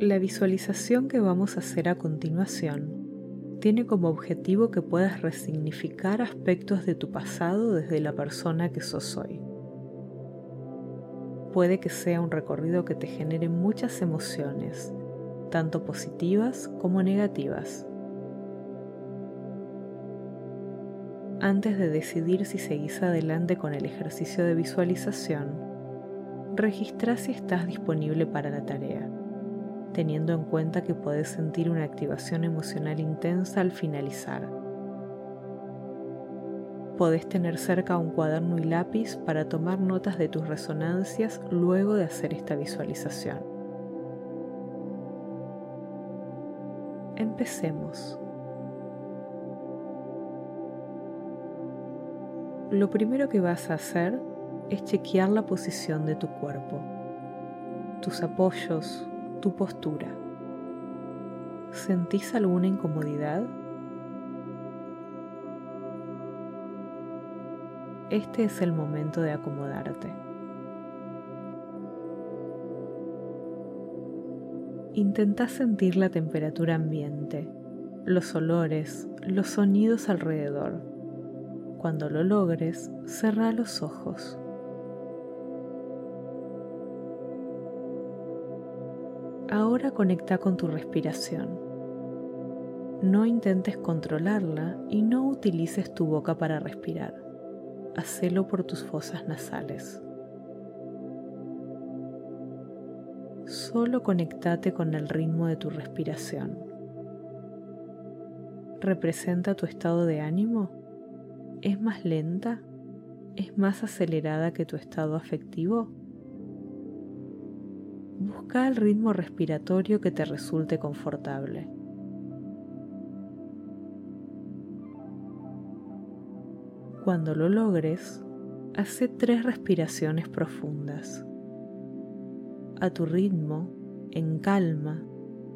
La visualización que vamos a hacer a continuación tiene como objetivo que puedas resignificar aspectos de tu pasado desde la persona que sos hoy. Puede que sea un recorrido que te genere muchas emociones, tanto positivas como negativas. Antes de decidir si seguís adelante con el ejercicio de visualización, registra si estás disponible para la tarea, teniendo en cuenta que puedes sentir una activación emocional intensa al finalizar. Podés tener cerca un cuaderno y lápiz para tomar notas de tus resonancias luego de hacer esta visualización. Empecemos. lo primero que vas a hacer es chequear la posición de tu cuerpo, tus apoyos, tu postura. ¿Sentís alguna incomodidad? Este es el momento de acomodarte. Intenta sentir la temperatura ambiente, los olores, los sonidos alrededor cuando lo logres, cerra los ojos. Conecta con tu respiración. No intentes controlarla y no utilices tu boca para respirar. Hacelo por tus fosas nasales. Solo conectate con el ritmo de tu respiración. ¿Representa tu estado de ánimo? es más lenta? ¿Es más acelerada que tu estado afectivo? Busca el ritmo respiratorio que te resulte confortable. Cuando lo logres, hace tres respiraciones profundas. A tu ritmo, en calma,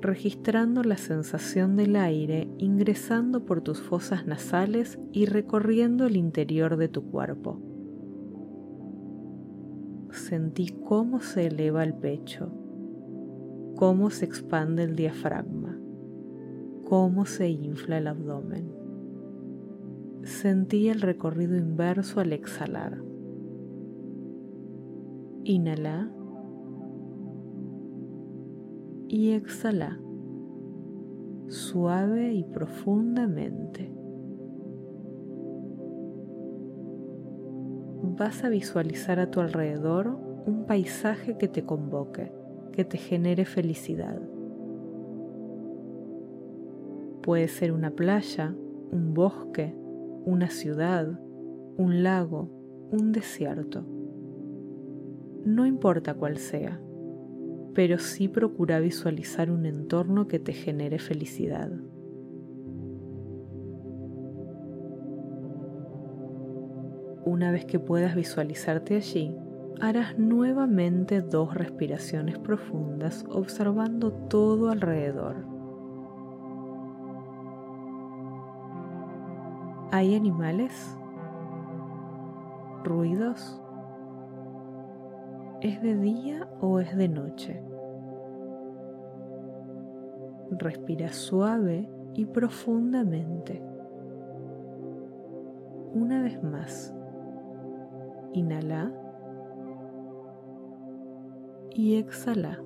registrando la sensación del aire ingresando por tus fosas nasales y recorriendo el interior de tu cuerpo. Sentí cómo se eleva el pecho, cómo se expande el diafragma, cómo se infla el abdomen. Sentí el recorrido inverso al exhalar. Inhala y exhala suave y profundamente. Vas a visualizar a tu alrededor un paisaje que te convoque, que te genere felicidad. Puede ser una playa, un bosque, una ciudad, un lago, un desierto. No importa cuál sea pero sí procura visualizar un entorno que te genere felicidad. Una vez que puedas visualizarte allí, harás nuevamente dos respiraciones profundas observando todo alrededor. ¿Hay animales? ¿Ruidos? ¿Es de día o es de noche? Respira suave y profundamente. Una vez más. Inhala y exhala.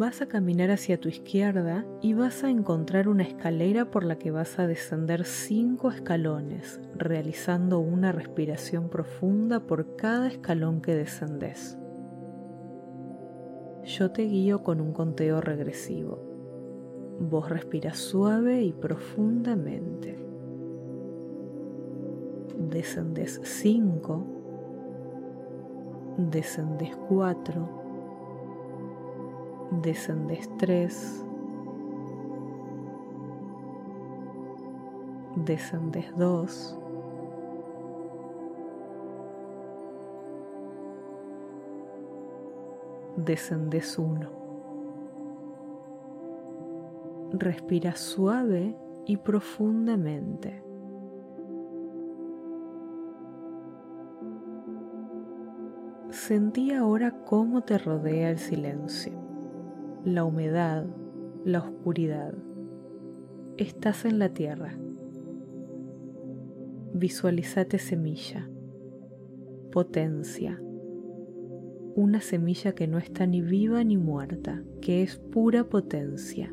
vas a caminar hacia tu izquierda y vas a encontrar una escalera por la que vas a descender cinco escalones, realizando una respiración profunda por cada escalón que descendes. Yo te guío con un conteo regresivo. Vos respiras suave y profundamente. Descendes 5, descendes 4, descendes 3, descendes 2, descendes 1. Respira suave y profundamente. Sentí ahora cómo te rodea el silencio, la humedad, la oscuridad. Estás en la tierra. Visualizate semilla, potencia, una semilla que no está ni viva ni muerta, que es pura potencia.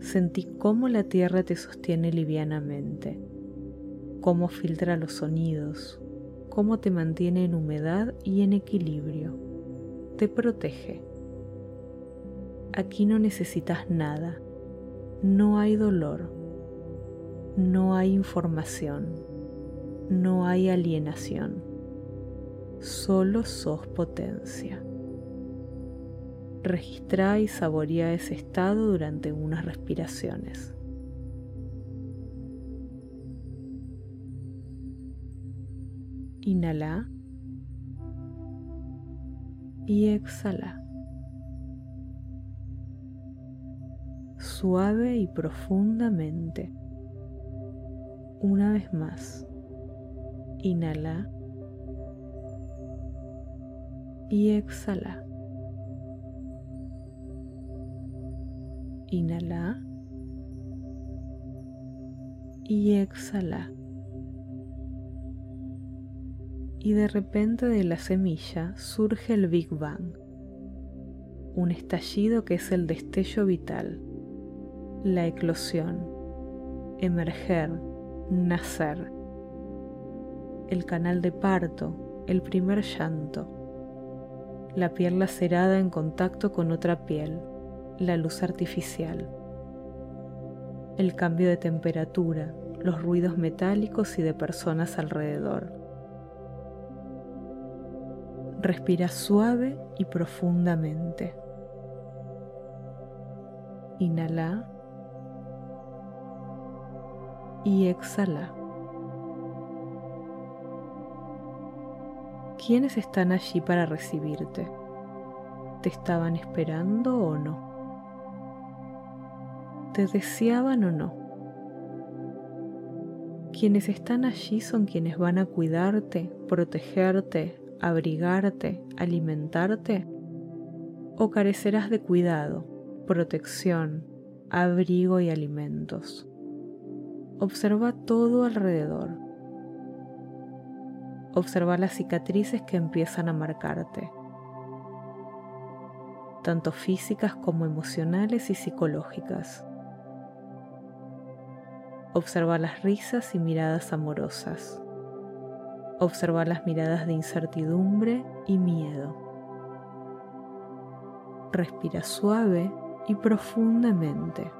Sentí cómo la tierra te sostiene livianamente, cómo filtra los sonidos, cómo te mantiene en humedad y en equilibrio, te protege. Aquí no necesitas nada, no hay dolor, no hay información, no hay alienación, solo sos potencia. Registra y saborea ese estado durante unas respiraciones. Inhala y exhala. Suave y profundamente. Una vez más. Inhala y exhala. Inhala y exhala. Y de repente de la semilla surge el Big Bang, un estallido que es el destello vital, la eclosión, emerger, nacer, el canal de parto, el primer llanto, la piel lacerada en contacto con otra piel, la luz artificial, el cambio de temperatura, los ruidos metálicos y de personas alrededor. Respira suave y profundamente. Inhala y exhala. ¿Quiénes están allí para recibirte? ¿Te estaban esperando o no? Te deseaban o no. Quienes están allí son quienes van a cuidarte, protegerte, abrigarte, alimentarte, o carecerás de cuidado, protección, abrigo y alimentos. Observa todo alrededor. Observa las cicatrices que empiezan a marcarte, tanto físicas como emocionales y psicológicas. Observa las risas y miradas amorosas. Observa las miradas de incertidumbre y miedo. Respira suave y profundamente.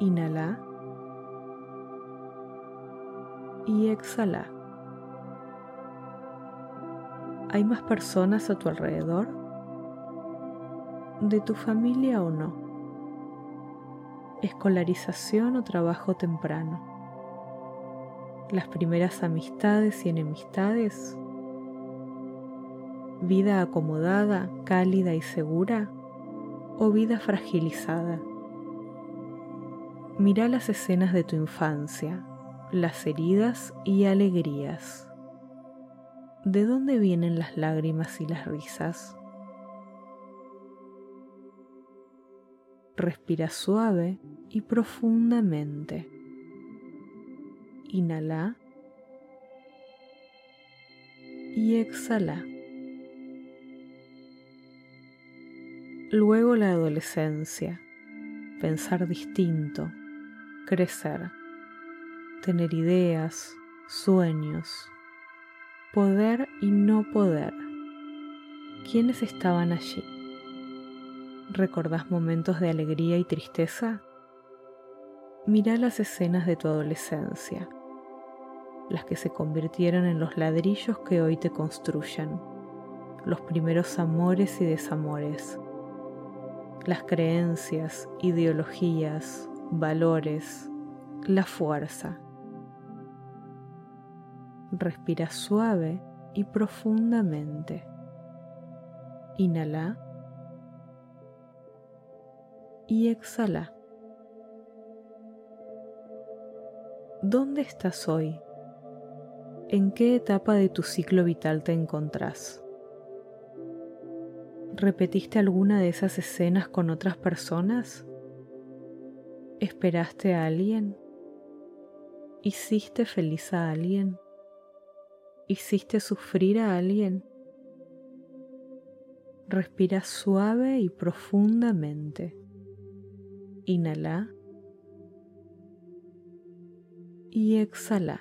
Inhala y exhala. ¿Hay más personas a tu alrededor? ¿De tu familia o no? Escolarización o trabajo temprano, las primeras amistades y enemistades, vida acomodada, cálida y segura o vida fragilizada. Mira las escenas de tu infancia, las heridas y alegrías. ¿De dónde vienen las lágrimas y las risas? Respira suave y profundamente. Inhala y exhala. Luego la adolescencia, pensar distinto, crecer, tener ideas, sueños, poder y no poder. ¿Quiénes estaban allí? ¿Recordás momentos de alegría y tristeza? Mira las escenas de tu adolescencia, las que se convirtieron en los ladrillos que hoy te construyen, los primeros amores y desamores, las creencias, ideologías, valores, la fuerza. Respira suave y profundamente. Inhala y exhala. ¿Dónde estás hoy? ¿En qué etapa de tu ciclo vital te encontrás? ¿Repetiste alguna de esas escenas con otras personas? ¿Esperaste a alguien? ¿Hiciste feliz a alguien? ¿Hiciste sufrir a alguien? Respira suave y profundamente. Inhala y exhala.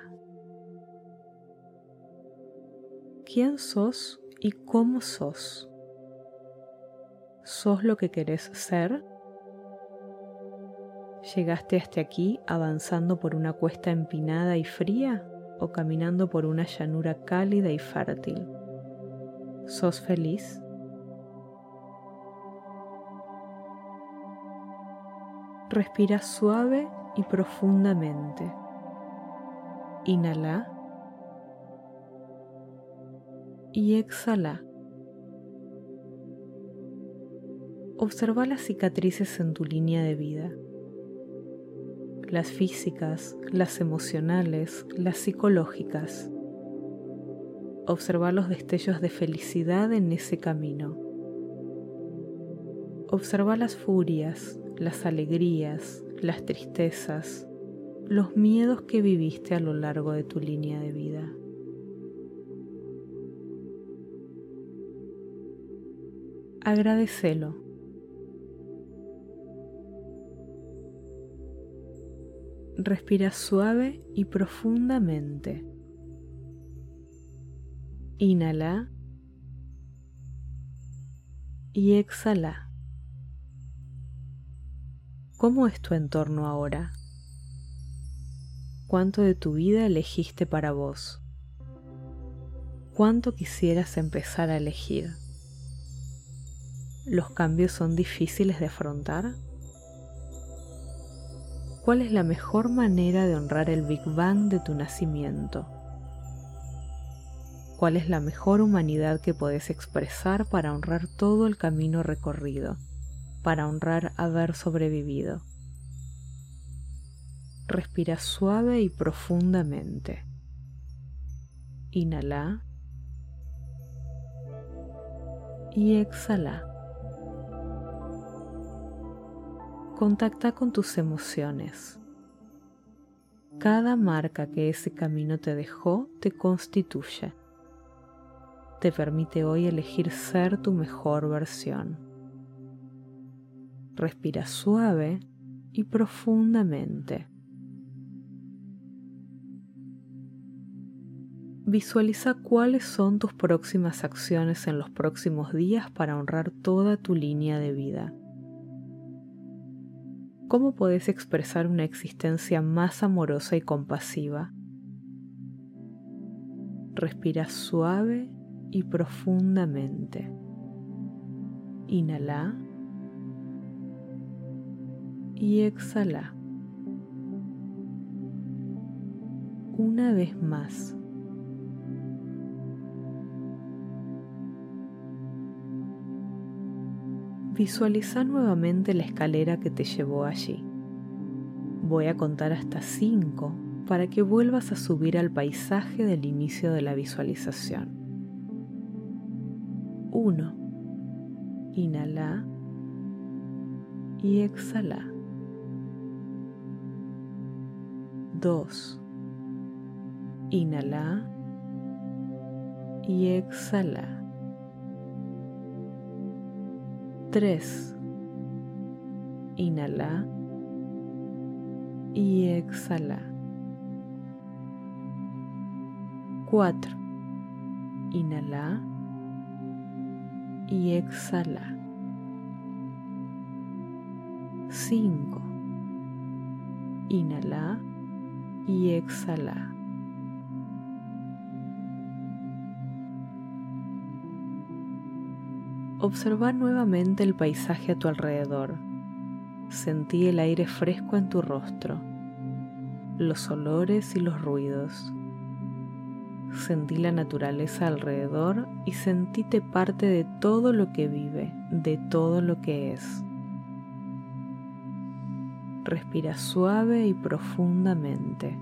¿Quién sos y cómo sos? ¿Sos lo que querés ser? ¿Llegaste hasta aquí avanzando por una cuesta empinada y fría o caminando por una llanura cálida y fértil? ¿Sos feliz? Respira suave y profundamente. Inhala y exhala. Observa las cicatrices en tu línea de vida. Las físicas, las emocionales, las psicológicas. Observa los destellos de felicidad en ese camino. Observa las furias, las alegrías, las tristezas, los miedos que viviste a lo largo de tu línea de vida. Agradecelo. Respira suave y profundamente. Inhala y exhala. ¿Cómo es tu entorno ahora? ¿Cuánto de tu vida elegiste para vos? ¿Cuánto quisieras empezar a elegir? ¿Los cambios son difíciles de afrontar? ¿Cuál es la mejor manera de honrar el Big Bang de tu nacimiento? ¿Cuál es la mejor humanidad que puedes expresar para honrar todo el camino recorrido? Para honrar haber sobrevivido. Respira suave y profundamente. Inhala y exhala. Contacta con tus emociones. Cada marca que ese camino te dejó te constituye. Te permite hoy elegir ser tu mejor versión. Respira suave y profundamente. Visualiza cuáles son tus próximas acciones en los próximos días para honrar toda tu línea de vida. ¿Cómo puedes expresar una existencia más amorosa y compasiva? Respira suave y profundamente. Inhala y exhala. Una vez más. Visualiza nuevamente la escalera que te llevó allí. Voy a contar hasta 5 para que vuelvas a subir al paisaje del inicio de la visualización. 1. Inhala y exhala. 2. Inhala y exhala. 3. Inhala y exhala. 4. Inhala y exhala. 5. Inhala y exhala. Observa nuevamente el paisaje a tu alrededor. Sentí el aire fresco en tu rostro, los olores y los ruidos. Sentí la naturaleza alrededor y sentíte parte de todo lo que vive, de todo lo que es. Respira suave y profundamente.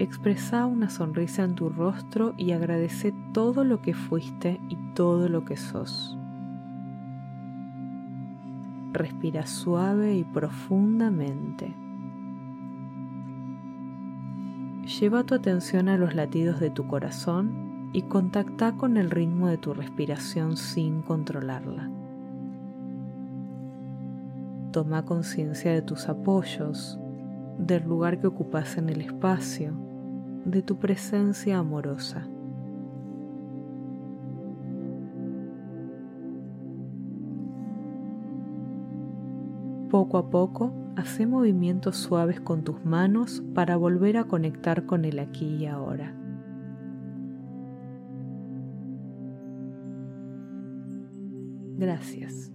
expresa una sonrisa en tu rostro y agradece todo lo que fuiste y todo lo que sos. Respira suave y profundamente. Lleva tu atención a los latidos de tu corazón y contacta con el ritmo de tu respiración sin controlarla. Toma conciencia de tus apoyos, del lugar que ocupas en el espacio de tu presencia amorosa. Poco a poco, hace movimientos suaves con tus manos para volver a conectar con el aquí y ahora. Gracias.